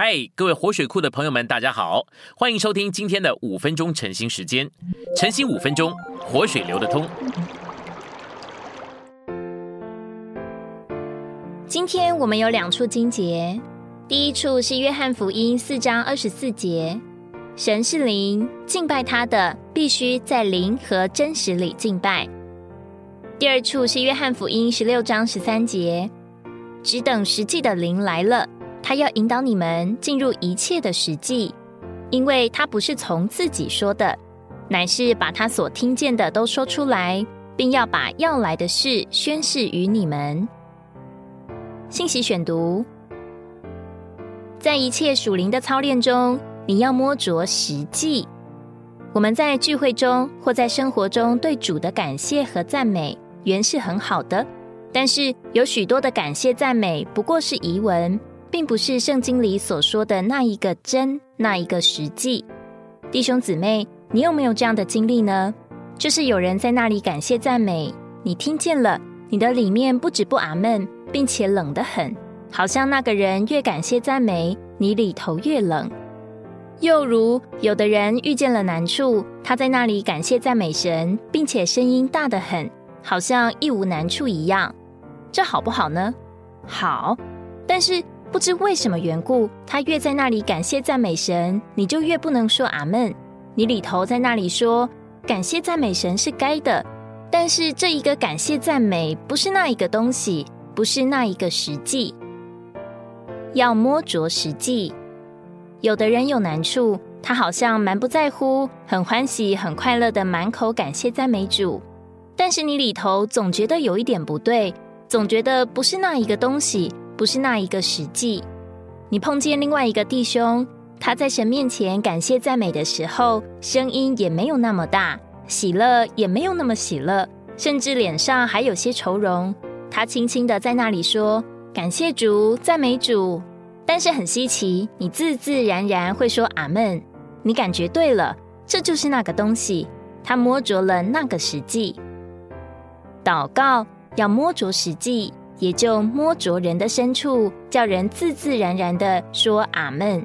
嗨，各位活水库的朋友们，大家好，欢迎收听今天的五分钟晨兴时间。晨兴五分钟，活水流得通。今天我们有两处经节，第一处是约翰福音四章二十四节，神是灵，敬拜他的必须在灵和真实里敬拜。第二处是约翰福音十六章十三节，只等实际的灵来了。他要引导你们进入一切的实际，因为他不是从自己说的，乃是把他所听见的都说出来，并要把要来的事宣示于你们。信息选读：在一切属灵的操练中，你要摸着实际。我们在聚会中或在生活中对主的感谢和赞美，原是很好的，但是有许多的感谢赞美不过是疑文。并不是圣经里所说的那一个真，那一个实际。弟兄姊妹，你有没有这样的经历呢？就是有人在那里感谢赞美，你听见了，你的里面不止不阿闷，并且冷得很，好像那个人越感谢赞美，你里头越冷。又如有的人遇见了难处，他在那里感谢赞美神，并且声音大得很，好像一无难处一样。这好不好呢？好，但是。不知为什么缘故，他越在那里感谢赞美神，你就越不能说阿门。你里头在那里说感谢赞美神是该的，但是这一个感谢赞美不是那一个东西，不是那一个实际。要摸着实际。有的人有难处，他好像蛮不在乎，很欢喜、很快乐的满口感谢赞美主，但是你里头总觉得有一点不对，总觉得不是那一个东西。不是那一个实际。你碰见另外一个弟兄，他在神面前感谢赞美的时候，声音也没有那么大，喜乐也没有那么喜乐，甚至脸上还有些愁容。他轻轻的在那里说：“感谢主，赞美主。”但是很稀奇，你自自然然会说“阿门”。你感觉对了，这就是那个东西，他摸着了那个实际。祷告要摸着实际。也就摸着人的深处，叫人自自然然的说阿门。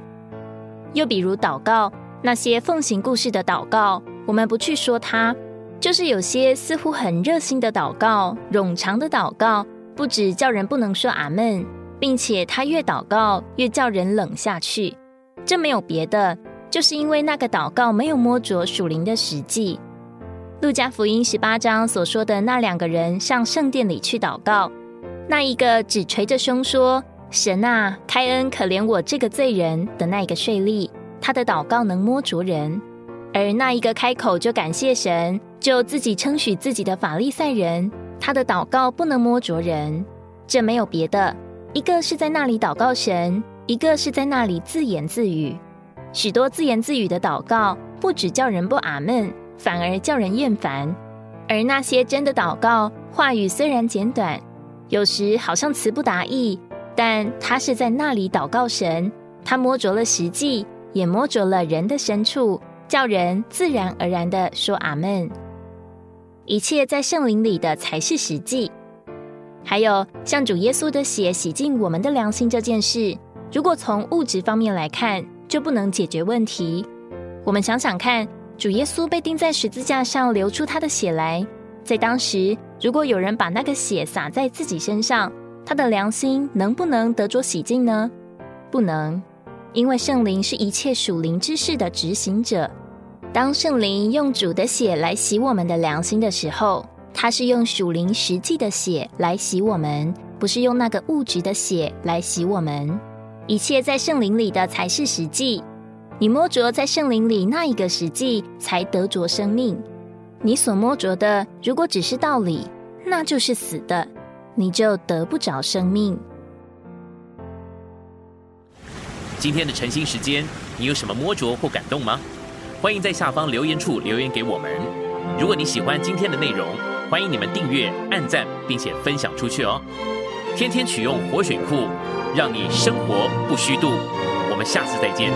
又比如祷告，那些奉行故事的祷告，我们不去说它，就是有些似乎很热心的祷告、冗长的祷告，不止叫人不能说阿门，并且他越祷告越叫人冷下去。这没有别的，就是因为那个祷告没有摸着属灵的实际。路加福音十八章所说的那两个人上圣殿里去祷告。那一个只捶着胸说：“神啊，开恩可怜我这个罪人。”的那一个税吏，他的祷告能摸着人；而那一个开口就感谢神，就自己称许自己的法利赛人，他的祷告不能摸着人。这没有别的，一个是在那里祷告神，一个是在那里自言自语。许多自言自语的祷告，不只叫人不阿闷，反而叫人厌烦；而那些真的祷告，话语虽然简短。有时好像词不达意，但他是在那里祷告神，他摸着了实际，也摸着了人的深处，叫人自然而然的说阿门。一切在圣灵里的才是实际。还有像主耶稣的血洗净我们的良心这件事，如果从物质方面来看，就不能解决问题。我们想想看，主耶稣被钉在十字架上，流出他的血来。在当时，如果有人把那个血洒在自己身上，他的良心能不能得着洗净呢？不能，因为圣灵是一切属灵之事的执行者。当圣灵用主的血来洗我们的良心的时候，他是用属灵实际的血来洗我们，不是用那个物质的血来洗我们。一切在圣灵里的才是实际，你摸着在圣灵里那一个实际，才得着生命。你所摸着的，如果只是道理，那就是死的，你就得不着生命。今天的晨兴时间，你有什么摸着或感动吗？欢迎在下方留言处留言给我们。如果你喜欢今天的内容，欢迎你们订阅、按赞，并且分享出去哦。天天取用活水库，让你生活不虚度。我们下次再见。